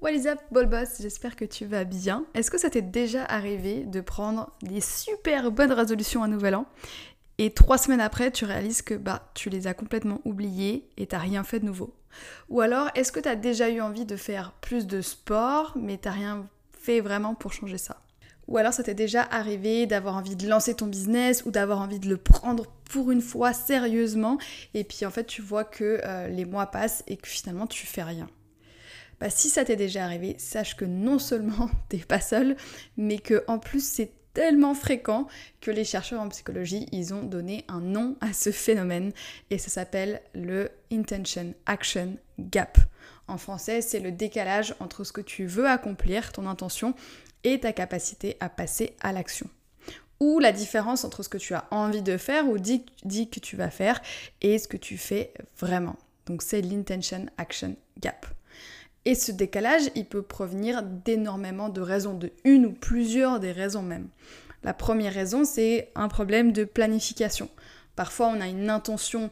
What is up, Ball Boss? J'espère que tu vas bien. Est-ce que ça t'est déjà arrivé de prendre des super bonnes résolutions à Nouvel An et trois semaines après, tu réalises que bah, tu les as complètement oubliées et t'as rien fait de nouveau? Ou alors, est-ce que t'as déjà eu envie de faire plus de sport, mais t'as rien fait vraiment pour changer ça? Ou alors ça t'est déjà arrivé d'avoir envie de lancer ton business ou d'avoir envie de le prendre pour une fois sérieusement et puis en fait tu vois que euh, les mois passent et que finalement tu fais rien. Bah, si ça t'est déjà arrivé, sache que non seulement t'es pas seul, mais que en plus c'est tellement fréquent que les chercheurs en psychologie, ils ont donné un nom à ce phénomène et ça s'appelle le intention action gap. En français, c'est le décalage entre ce que tu veux accomplir, ton intention, et ta capacité à passer à l'action. Ou la différence entre ce que tu as envie de faire ou dit, dit que tu vas faire et ce que tu fais vraiment. Donc c'est l'intention action gap. Et ce décalage, il peut provenir d'énormément de raisons, de une ou plusieurs des raisons même. La première raison, c'est un problème de planification. Parfois, on a une intention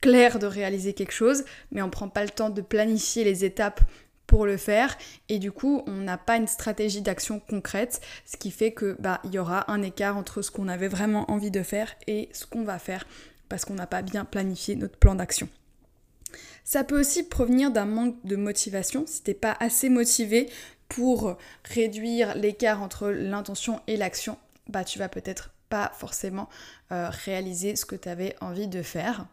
claire de réaliser quelque chose, mais on ne prend pas le temps de planifier les étapes pour le faire et du coup on n'a pas une stratégie d'action concrète ce qui fait que bah il y aura un écart entre ce qu'on avait vraiment envie de faire et ce qu'on va faire parce qu'on n'a pas bien planifié notre plan d'action. Ça peut aussi provenir d'un manque de motivation. Si t'es pas assez motivé pour réduire l'écart entre l'intention et l'action, bah tu vas peut-être pas forcément euh, réaliser ce que tu avais envie de faire.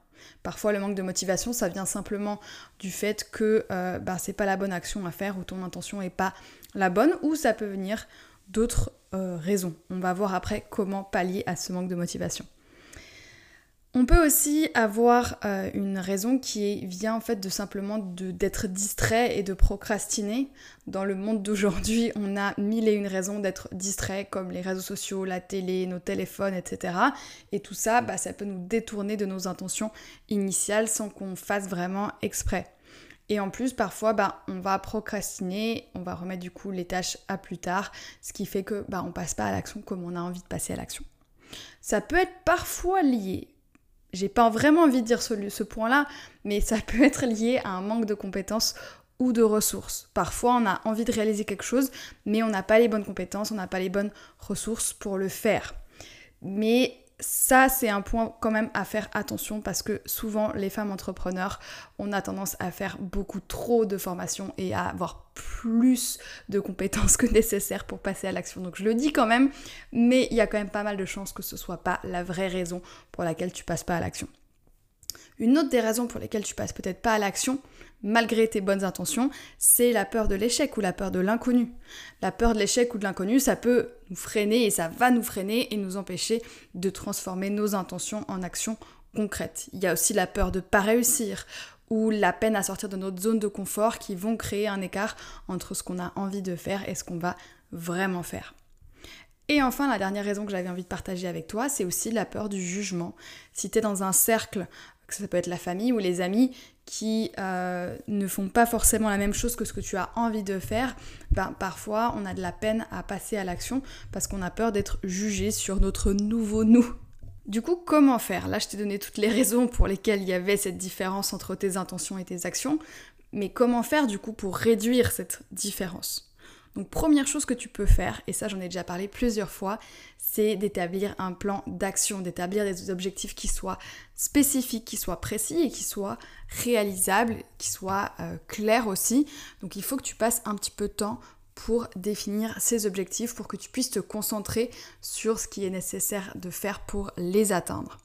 Parfois, le manque de motivation, ça vient simplement du fait que euh, bah, c'est pas la bonne action à faire ou ton intention est pas la bonne, ou ça peut venir d'autres euh, raisons. On va voir après comment pallier à ce manque de motivation. On peut aussi avoir euh, une raison qui vient en fait de simplement d'être distrait et de procrastiner. Dans le monde d'aujourd'hui, on a mille et une raisons d'être distrait, comme les réseaux sociaux, la télé, nos téléphones, etc. Et tout ça, bah, ça peut nous détourner de nos intentions initiales sans qu'on fasse vraiment exprès. Et en plus, parfois, bah, on va procrastiner, on va remettre du coup les tâches à plus tard, ce qui fait que bah, on passe pas à l'action comme on a envie de passer à l'action. Ça peut être parfois lié j'ai pas vraiment envie de dire ce, point-là, mais ça peut être lié à un manque de compétences ou de ressources. Parfois, on a envie de réaliser quelque chose, mais on n'a pas les bonnes compétences, on n'a pas les bonnes ressources pour le faire. Mais ça, c'est un point quand même à faire attention parce que souvent, les femmes entrepreneurs, on a tendance à faire beaucoup trop de formations et à avoir plus de compétences que nécessaire pour passer à l'action. Donc je le dis quand même, mais il y a quand même pas mal de chances que ce soit pas la vraie raison pour laquelle tu passes pas à l'action. Une autre des raisons pour lesquelles tu passes peut-être pas à l'action, malgré tes bonnes intentions, c'est la peur de l'échec ou la peur de l'inconnu. La peur de l'échec ou de l'inconnu, ça peut nous freiner et ça va nous freiner et nous empêcher de transformer nos intentions en actions concrètes. Il y a aussi la peur de pas réussir ou la peine à sortir de notre zone de confort qui vont créer un écart entre ce qu'on a envie de faire et ce qu'on va vraiment faire. Et enfin, la dernière raison que j'avais envie de partager avec toi, c'est aussi la peur du jugement. Si tu es dans un cercle ça peut être la famille ou les amis qui euh, ne font pas forcément la même chose que ce que tu as envie de faire, ben, parfois on a de la peine à passer à l'action parce qu'on a peur d'être jugé sur notre nouveau nous. Du coup, comment faire? Là, je t'ai donné toutes les raisons pour lesquelles il y avait cette différence entre tes intentions et tes actions, mais comment faire du coup pour réduire cette différence? Donc première chose que tu peux faire, et ça j'en ai déjà parlé plusieurs fois, c'est d'établir un plan d'action, d'établir des objectifs qui soient spécifiques, qui soient précis et qui soient réalisables, qui soient euh, clairs aussi. Donc il faut que tu passes un petit peu de temps pour définir ces objectifs, pour que tu puisses te concentrer sur ce qui est nécessaire de faire pour les atteindre.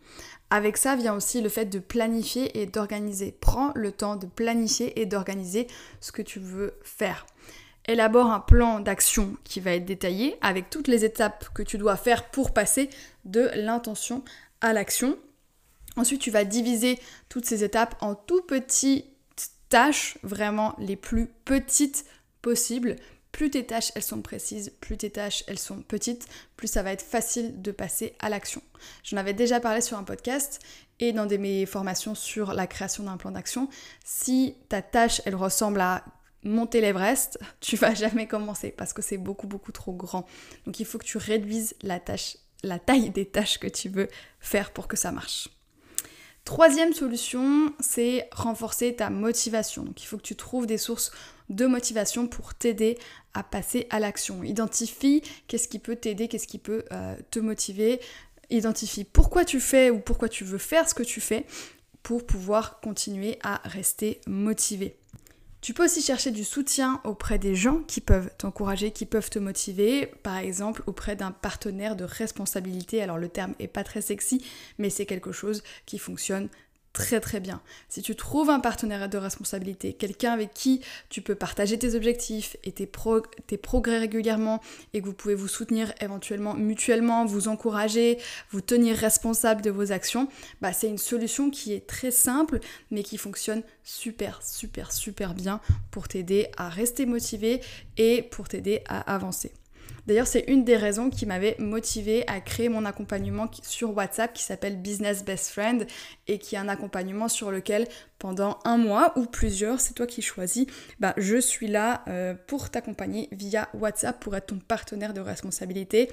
Avec ça vient aussi le fait de planifier et d'organiser. Prends le temps de planifier et d'organiser ce que tu veux faire élabore un plan d'action qui va être détaillé avec toutes les étapes que tu dois faire pour passer de l'intention à l'action. Ensuite, tu vas diviser toutes ces étapes en tout petites tâches, vraiment les plus petites possibles, plus tes tâches elles sont précises, plus tes tâches elles sont petites, plus ça va être facile de passer à l'action. J'en avais déjà parlé sur un podcast et dans mes formations sur la création d'un plan d'action. Si ta tâche elle ressemble à monter l'Everest, tu vas jamais commencer parce que c'est beaucoup beaucoup trop grand. Donc il faut que tu réduises la taille des tâches que tu veux faire pour que ça marche. Troisième solution, c'est renforcer ta motivation. Donc il faut que tu trouves des sources de motivation pour t'aider à passer à l'action. Identifie qu'est-ce qui peut t'aider, qu'est-ce qui peut euh, te motiver. Identifie pourquoi tu fais ou pourquoi tu veux faire ce que tu fais pour pouvoir continuer à rester motivé. Tu peux aussi chercher du soutien auprès des gens qui peuvent t'encourager, qui peuvent te motiver, par exemple auprès d'un partenaire de responsabilité. Alors le terme est pas très sexy, mais c'est quelque chose qui fonctionne très très bien. Si tu trouves un partenaire de responsabilité, quelqu'un avec qui tu peux partager tes objectifs et tes, progrès régulièrement et que vous pouvez vous soutenir éventuellement mutuellement, vous encourager, vous tenir responsable de vos actions, bah c'est une solution qui est très simple mais qui fonctionne super super super bien pour t'aider à rester motivé et pour t'aider à avancer. D'ailleurs, c'est une des raisons qui m'avait motivée à créer mon accompagnement sur WhatsApp qui s'appelle Business Best Friend et qui est un accompagnement sur lequel pendant un mois ou plusieurs, c'est toi qui choisis, bah, je suis là euh, pour t'accompagner via WhatsApp pour être ton partenaire de responsabilité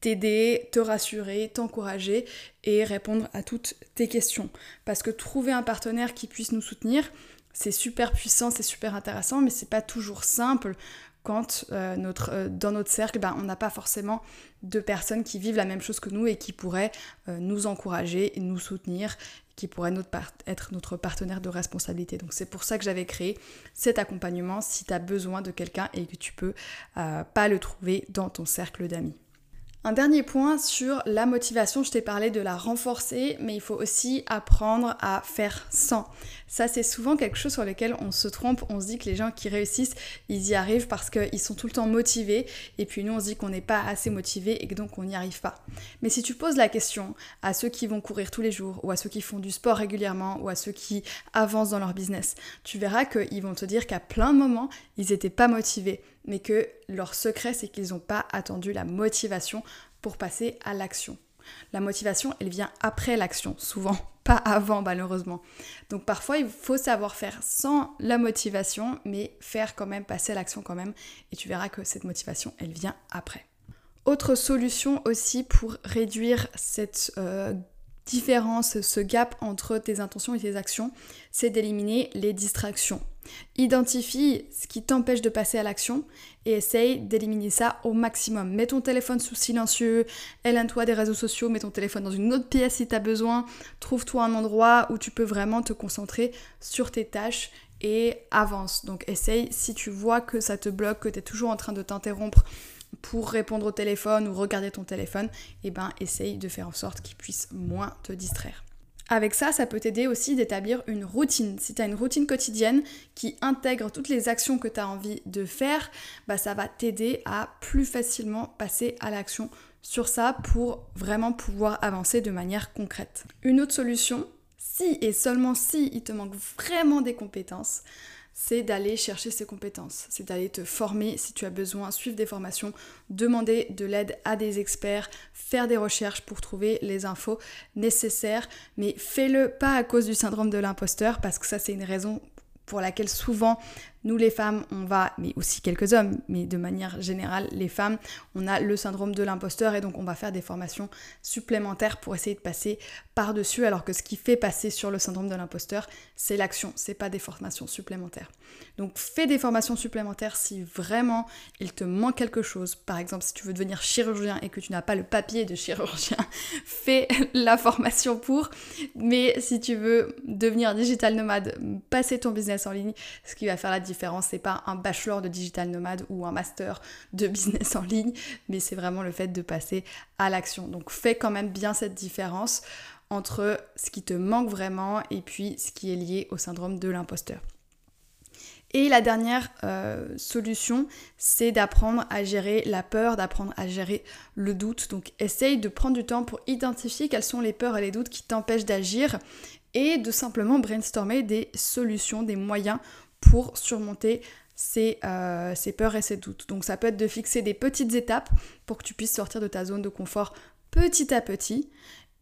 t'aider, te rassurer, t'encourager et répondre à toutes tes questions. Parce que trouver un partenaire qui puisse nous soutenir, c'est super puissant, c'est super intéressant, mais c'est pas toujours simple quand euh, notre, euh, dans notre cercle, ben, on n'a pas forcément de personnes qui vivent la même chose que nous et qui pourraient euh, nous encourager, et nous soutenir, qui pourraient être notre partenaire de responsabilité. Donc c'est pour ça que j'avais créé cet accompagnement si tu as besoin de quelqu'un et que tu peux pas le trouver dans ton cercle d'amis. Un dernier point sur la motivation, je t'ai parlé de la renforcer, mais il faut aussi apprendre à faire sans. Ça, c'est souvent quelque chose sur lequel on se trompe. On se dit que les gens qui réussissent, ils y arrivent parce qu'ils sont tout le temps motivés, et puis nous, on se dit qu'on n'est pas assez motivé et que donc on n'y arrive pas. Mais si tu poses la question à ceux qui vont courir tous les jours, ou à ceux qui font du sport régulièrement, ou à ceux qui avancent dans leur business, tu verras qu'ils vont te dire qu'à plein de moments, ils n'étaient pas motivés mais que leur secret, c'est qu'ils n'ont pas attendu la motivation pour passer à l'action. La motivation, elle vient après l'action, souvent, pas avant malheureusement. Donc parfois, il faut savoir faire sans la motivation, mais faire quand même, passer à l'action quand même, et tu verras que cette motivation, elle vient après. Autre solution aussi pour réduire cette euh, différence, ce gap entre tes intentions et tes actions, c'est d'éliminer les distractions. Identifie ce qui t'empêche de passer à l'action et essaye d'éliminer ça au maximum. Mets ton téléphone sous silencieux, éloigne-toi des réseaux sociaux, mets ton téléphone dans une autre pièce si tu as besoin, trouve-toi un endroit où tu peux vraiment te concentrer sur tes tâches et avance. Donc essaye, si tu vois que ça te bloque, que tu es toujours en train de t'interrompre pour répondre au téléphone ou regarder ton téléphone, et eh ben essaye de faire en sorte qu'il puisse moins te distraire. Avec ça, ça peut t'aider aussi d'établir une routine. Si tu as une routine quotidienne qui intègre toutes les actions que tu as envie de faire, bah ça va t'aider à plus facilement passer à l'action sur ça pour vraiment pouvoir avancer de manière concrète. Une autre solution, si et seulement si il te manque vraiment des compétences, c'est d'aller chercher ces compétences, c'est d'aller te former si tu as besoin, suivre des formations, demander de l'aide à des experts, faire des recherches pour trouver les infos nécessaires, mais fais-le pas à cause du syndrome de l'imposteur parce que ça c'est une raison pour laquelle souvent nous les femmes, on va, mais aussi quelques hommes, mais de manière générale, les femmes, on a le syndrome de l'imposteur et donc on va faire des formations supplémentaires pour essayer de passer par-dessus, alors que ce qui fait passer sur le syndrome de l'imposteur, c'est l'action, c'est pas des formations supplémentaires. Donc fais des formations supplémentaires si vraiment il te manque quelque chose. Par exemple, si tu veux devenir chirurgien et que tu n'as pas le papier de chirurgien, fais la formation pour. Mais si tu veux devenir digital nomade, passer ton business en ligne, ce qui va faire la différence. C'est pas un bachelor de digital nomade ou un master de business en ligne, mais c'est vraiment le fait de passer à l'action. Donc fais quand même bien cette différence entre ce qui te manque vraiment et puis ce qui est lié au syndrome de l'imposteur. Et la dernière euh, solution, c'est d'apprendre à gérer la peur, d'apprendre à gérer le doute. Donc essaye de prendre du temps pour identifier quelles sont les peurs et les doutes qui t'empêchent d'agir et de simplement brainstormer des solutions, des moyens pour surmonter ces, euh, peurs et ces doutes. Donc ça peut être de fixer des petites étapes pour que tu puisses sortir de ta zone de confort petit à petit.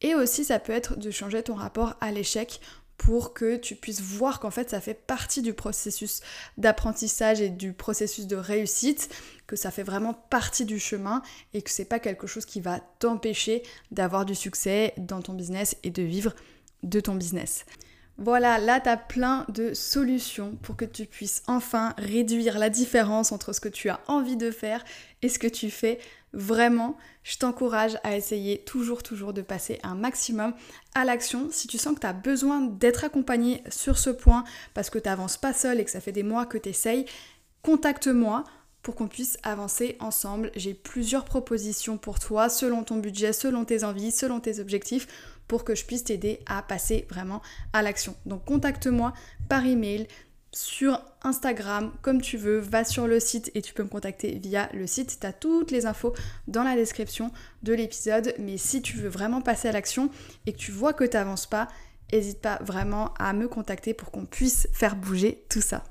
Et aussi ça peut être de changer ton rapport à l'échec pour que tu puisses voir qu'en fait ça fait partie du processus d'apprentissage et du processus de réussite, que ça fait vraiment partie du chemin et que c'est pas quelque chose qui va t'empêcher d'avoir du succès dans ton business et de vivre de ton business. Voilà, là tu as plein de solutions pour que tu puisses enfin réduire la différence entre ce que tu as envie de faire et ce que tu fais Vraiment, je t'encourage à essayer toujours, toujours de passer un maximum à l'action. Si tu sens que tu as besoin d'être accompagné sur ce point parce que tu n'avances pas seul et que ça fait des mois que tu essayes, contacte-moi pour qu'on puisse avancer ensemble. J'ai plusieurs propositions pour toi selon ton budget, selon tes envies, selon tes objectifs pour que je puisse t'aider à passer vraiment à l'action. Donc contacte-moi par email sur Instagram, comme tu veux, va sur le site et tu peux me contacter via le site. Tu as toutes les infos dans la description de l'épisode. Mais si tu veux vraiment passer à l'action et que tu vois que tu n'avances pas, n'hésite pas vraiment à me contacter pour qu'on puisse faire bouger tout ça.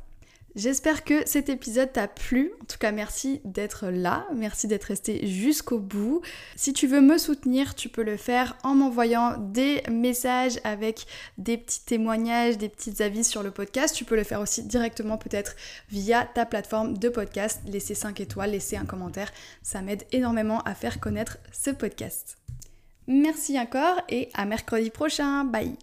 J'espère que cet épisode t'a plu. En tout cas, merci d'être là. Merci d'être resté jusqu'au bout. Si tu veux me soutenir, tu peux le faire en m'envoyant des messages avec des petits témoignages, des petits avis sur le podcast. Tu peux le faire aussi directement peut-être via ta plateforme de podcast. Laisser 5 étoiles, laisser un commentaire. Ça m'aide énormément à faire connaître ce podcast. Merci encore et à mercredi prochain. Bye